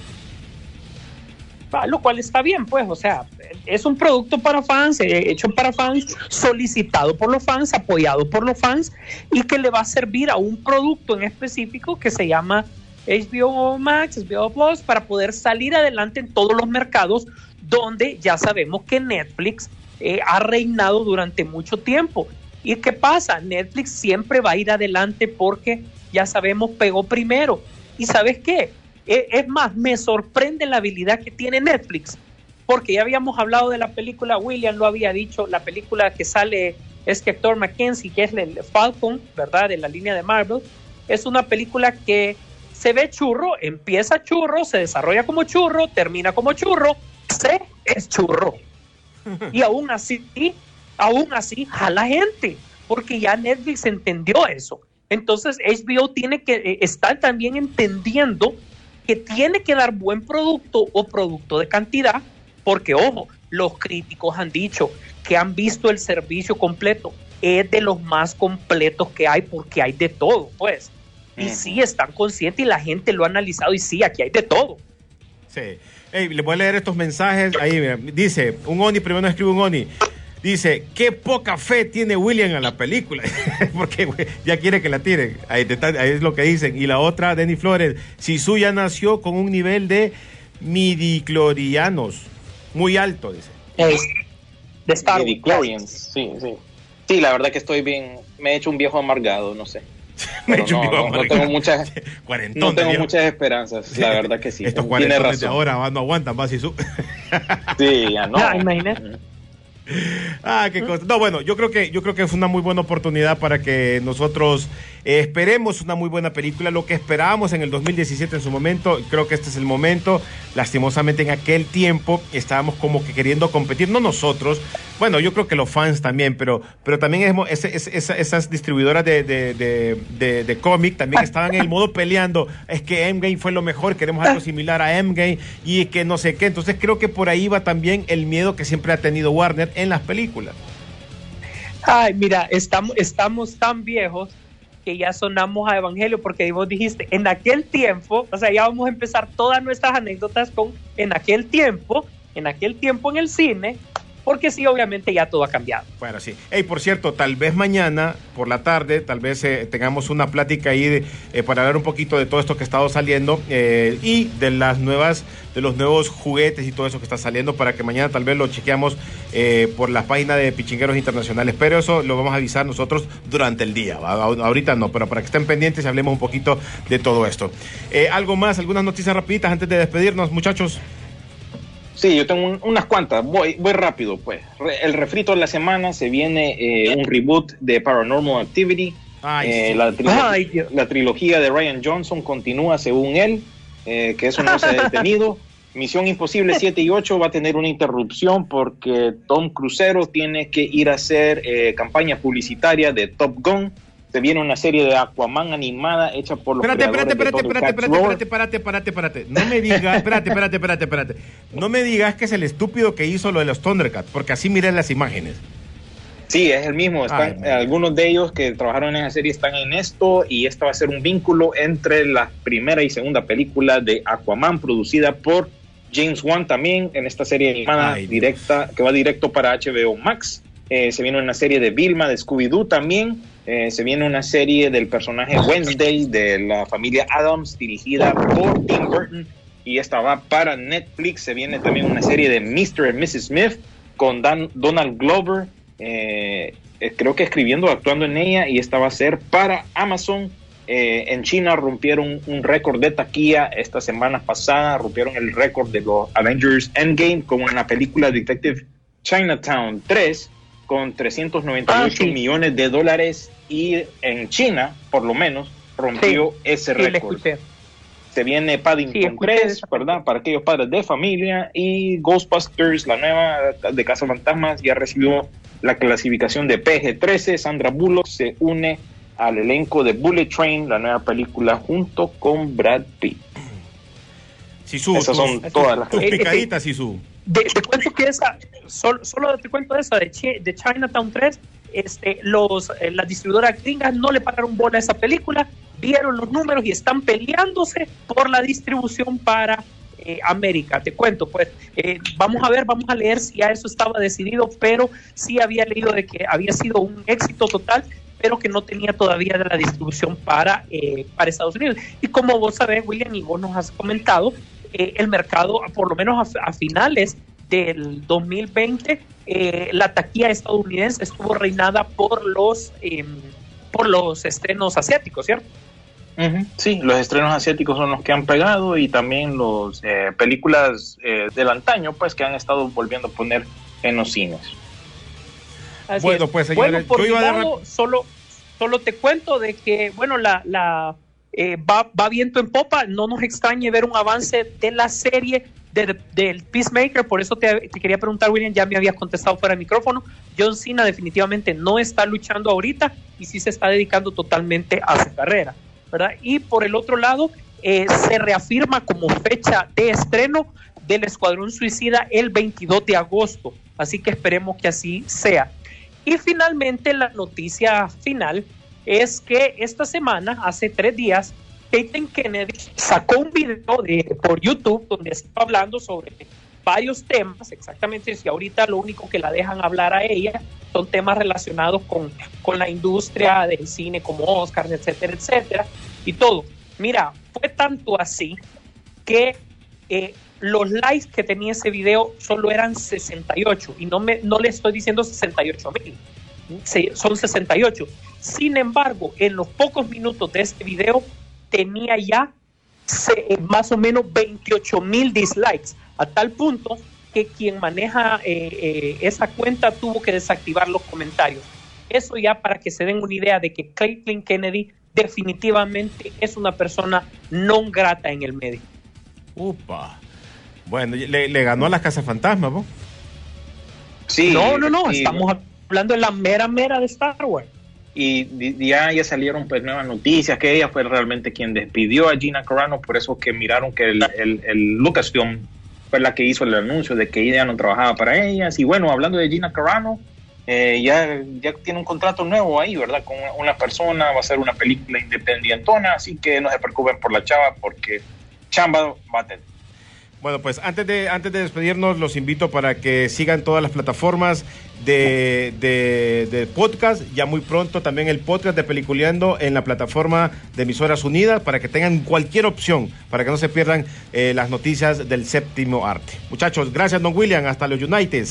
G: Lo cual está bien, pues, o sea, es un producto para fans, eh, hecho para fans, solicitado por los fans, apoyado por los fans y que le va a servir a un producto en específico que se llama HBO Max, HBO Plus, para poder salir adelante en todos los mercados donde ya sabemos que Netflix eh, ha reinado durante mucho tiempo. ¿Y qué pasa? Netflix siempre va a ir adelante porque ya sabemos pegó primero. ¿Y sabes qué? Eh, Es más, me sorprende la habilidad que tiene Netflix, porque ya habíamos hablado de la película, William lo había dicho, la película que sale es que Hector Mackenzie, que es el Falcon, ¿verdad? De la línea de Marvel, es una película que se ve churro, empieza churro, se desarrolla como churro, termina como churro, se es churro. Y aún así, aún así, jala gente, porque ya Netflix entendió eso. Entonces, HBO tiene que eh, estar también entendiendo que tiene que dar buen producto o producto de cantidad, porque, ojo, los críticos han dicho que han visto el servicio completo, es de los más completos que hay, porque hay de todo, pues. Y sí están conscientes y la gente lo ha analizado y sí, aquí hay de todo.
E: Sí. Ey, le voy a leer estos mensajes. Ahí, mira. Dice, un Oni, primero escribe un Oni. Dice, qué poca fe tiene William a la película. Porque ya quiere que la tiren. Ahí, te está- ahí es lo que dicen. Y la otra, Denny Flores. Sisu ya nació con un nivel de midiclorianos muy alto, dice.
G: Es de Star Wars.
F: Midichlorians, sí, sí. Sí, la verdad que estoy bien, me he hecho un viejo amargado, no sé. Pero
E: Yo
F: no,
E: me iba a
F: no, tengo muchas, no tengo muchas esperanzas, la verdad que sí.
E: Estos cuarentones de ahora va, no aguantan más y su.
F: Sí, ya no.
G: Ah, imagínate.
E: Ah, qué cosa. No, bueno, yo creo que yo creo que es una muy buena oportunidad para que nosotros eh, esperemos una muy buena película, lo que esperábamos en el 2017 en su momento, creo que este es el momento. Lastimosamente en aquel tiempo estábamos como que queriendo competir, no nosotros, bueno, yo creo que los fans también, pero pero también es- esas distribuidoras de, cómic también estaban en el modo peleando, es que Endgame fue lo mejor, queremos algo similar a Endgame y que no sé qué, entonces creo que por ahí va también el miedo que siempre ha tenido Warner en las películas.
G: Ay, mira, estamos, estamos tan viejos que ya sonamos a Evangelio porque vos dijiste, en aquel tiempo, o sea, ya vamos a empezar todas nuestras anécdotas con en aquel tiempo, en aquel tiempo en el cine, porque sí, obviamente ya todo ha cambiado.
E: Bueno, sí. Hey, por cierto, tal vez mañana por la tarde, tal vez eh, tengamos una plática ahí eh, para hablar un poquito de todo esto que ha estado saliendo eh, y de las nuevas, de los nuevos juguetes y todo eso que está saliendo para que mañana tal vez lo chequeamos eh, por la página de Pichingueros Internacionales. Pero eso lo vamos a avisar nosotros durante el día. Ahorita no, pero para que estén pendientes y hablemos un poquito de todo esto. Algo más, algunas noticias rapiditas antes de despedirnos, muchachos.
F: Sí, yo tengo un- unas cuantas. Voy, voy rápido, pues. Re- el refrito de la semana se viene eh, un reboot de Paranormal Activity.
E: Ay,
F: Eh,
E: sí.
F: la, trilogía,
G: Ay, Dios.
F: la trilogía de Ryan Johnson continúa según él, eh, que eso no se ha detenido. Misión Imposible 7 y 8 va a tener una interrupción porque Tom Crucero tiene que ir a hacer campaña publicitaria de Top Gun. Se viene una serie de Aquaman animada hecha por los
E: Espérate, espérate,
F: creadores
E: espérate,
F: de
E: espérate, espérate, espérate, espérate, espérate, espérate. No me digas, espérate, espérate, espérate, espérate. No me digas que es el estúpido que hizo lo de los Thundercats, porque así miré las imágenes.
F: Sí, es el mismo. Están-
E: Ay,
F: algunos de ellos que trabajaron en esa serie están en esto y esta va a ser un vínculo entre la primera y segunda película de Aquaman producida por James Wan también en esta serie animada
E: Ay,
F: directa que va directo para HBO Max. Eh, se viene una serie de Vilma de Scooby-Doo también. Eh, se viene una serie del personaje Wednesday de la familia Adams dirigida por Tim Burton y esta va para Netflix. Se viene también una serie de Mr. and Mrs. Smith con Dan- Donald Glover, eh, eh, creo que escribiendo, actuando en ella, y esta va a ser para Amazon. En China rompieron un récord de taquilla esta semana pasada, rompieron el récord de los Avengers Endgame como en la película Detective Chinatown 3 con 398
G: Ah, sí.
F: millones de dólares y en China, por lo menos, rompió ese
G: Sí,
F: récord. Se viene Paddington
G: escuché de
F: 3,
G: esa
F: ¿verdad? Para aquellos padres de familia. Y Ghostbusters, la nueva de Casa Fantasmas, ya recibió la clasificación de PG-13. Sandra Bullock se une al elenco de Bullet Train, la nueva película, junto con Brad Pitt.
E: Sisu,
F: Esas
E: tus,
F: son todas las
E: tus picaditas, Sisu.
G: De- te cuento que esa, solo, solo te cuento esa de, Chi- de Chinatown 3, este, los, eh, las distribuidoras gringas no le pagaron bola a esa película, vieron los números y están peleándose por la distribución para eh, América. Te cuento, pues eh, vamos a ver, vamos a leer si ya eso estaba decidido, pero sí había leído de que había sido un éxito total pero que no tenía todavía de la distribución para, eh, para Estados Unidos. Y como vos sabés, William, y vos nos has comentado, eh, el mercado, por lo menos a, a finales del 2020, eh, la taquilla estadounidense estuvo reinada por los, eh, por los estrenos asiáticos, ¿cierto?
F: Sí, los estrenos asiáticos son los que han pegado y también los eh, películas eh, del antaño, pues que han estado volviendo a poner en los cines.
G: Así
E: Bueno,
G: es.
E: pues, señores,
G: Bueno, por
E: yo
G: mi
E: iba a dar
G: lado, solo, solo te cuento de que, bueno, la, la eh, va, viento en popa. No nos extrañe ver un avance de la serie de- del Peacemaker. Por eso te, te quería preguntar, William, ya me habías contestado fuera de micrófono. John Cena definitivamente no está luchando ahorita y sí se está dedicando totalmente a su carrera, ¿verdad? Y por el otro lado, eh, se reafirma como fecha de estreno del Escuadrón Suicida el 22 de agosto. Así que esperemos que así sea. Y finalmente la noticia final es que esta semana, hace tres días, Caitlyn Kennedy sacó un video de, por YouTube donde está hablando sobre varios temas, exactamente si ahorita lo único que la dejan hablar a ella son temas relacionados con, con la industria del cine como Oscars, etcétera, etcétera, y todo. Mira, fue tanto así que eh, los likes que tenía ese video solo eran 68 y no me no le estoy diciendo 68 mil son 68 Sin embargo, en los pocos minutos de este video tenía ya se- eh, más o menos 28 mil dislikes, a tal punto que quien maneja eh, eh, esa cuenta tuvo que desactivar los comentarios. Eso ya para que se den una idea de que Caitlyn Kennedy definitivamente es una persona no grata en el medio.
E: Upa. Bueno, le, le ganó a las casas fantasmas, ¿vos?
F: Sí,
G: no, no, no,
F: y-
G: estamos hablando de la mera mera de Star Wars.
F: Y ya, ya salieron pues nuevas noticias que ella fue realmente quien despidió a Gina Carano, por eso que miraron que el, el, el Lucasfilm fue la que hizo el anuncio de que ella no trabajaba para ellas. Y bueno, hablando de Gina Carano, eh, ya, ya tiene un contrato nuevo ahí, ¿verdad? Con una persona, va a ser una película independientona, así que no se preocupen por la chava porque chamba va a tener.
E: Bueno, pues antes de, antes de despedirnos, los invito para que sigan todas las plataformas de, de- podcast. Ya muy pronto también el podcast de Peliculeando en la plataforma de Emisoras Unidas para que tengan cualquier opción, para que no se pierdan eh, las noticias del séptimo arte. Muchachos, gracias, don William. Hasta los United.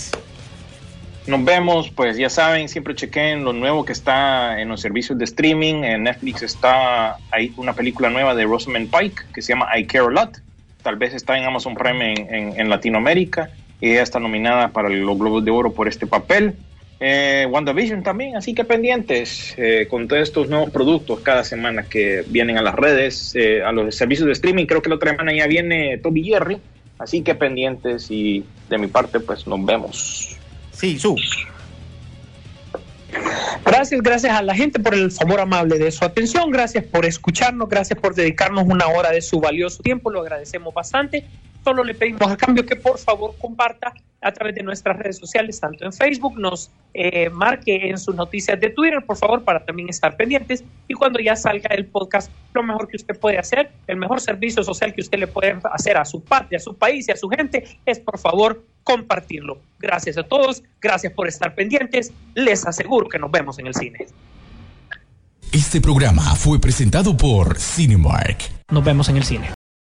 F: Nos vemos, pues ya saben, siempre chequen lo nuevo que está en los servicios de streaming. En Netflix está hay una película nueva de Rosamund Pike que se llama I Care a Lot. Tal vez está en Amazon Prime en, en- Latinoamérica. Y ella está nominada para los Globos de Oro por este papel. Eh, WandaVision también, así que pendientes eh, con todos estos nuevos productos cada semana que vienen a las redes, eh, a los servicios de streaming. Creo que la otra semana ya viene Toby Jerry, así que pendientes y de mi parte, pues nos vemos.
E: Sí, su.
G: Gracias, gracias a la gente por el favor amable de su atención, gracias por escucharnos, gracias por dedicarnos una hora de su valioso tiempo, lo agradecemos bastante. Solo le pedimos a cambio que por favor comparta a través de nuestras redes sociales, tanto en Facebook, nos eh, marque en sus noticias de Twitter, por favor, para también estar pendientes. Y cuando ya salga el podcast, lo mejor que usted puede hacer, el mejor servicio social que usted le puede hacer a su patria, a su país y a su gente, es por favor compartirlo. Gracias a todos, gracias por estar pendientes. Les aseguro que nos vemos en el cine.
H: Este programa fue presentado por Cinemark.
G: Nos vemos en el cine.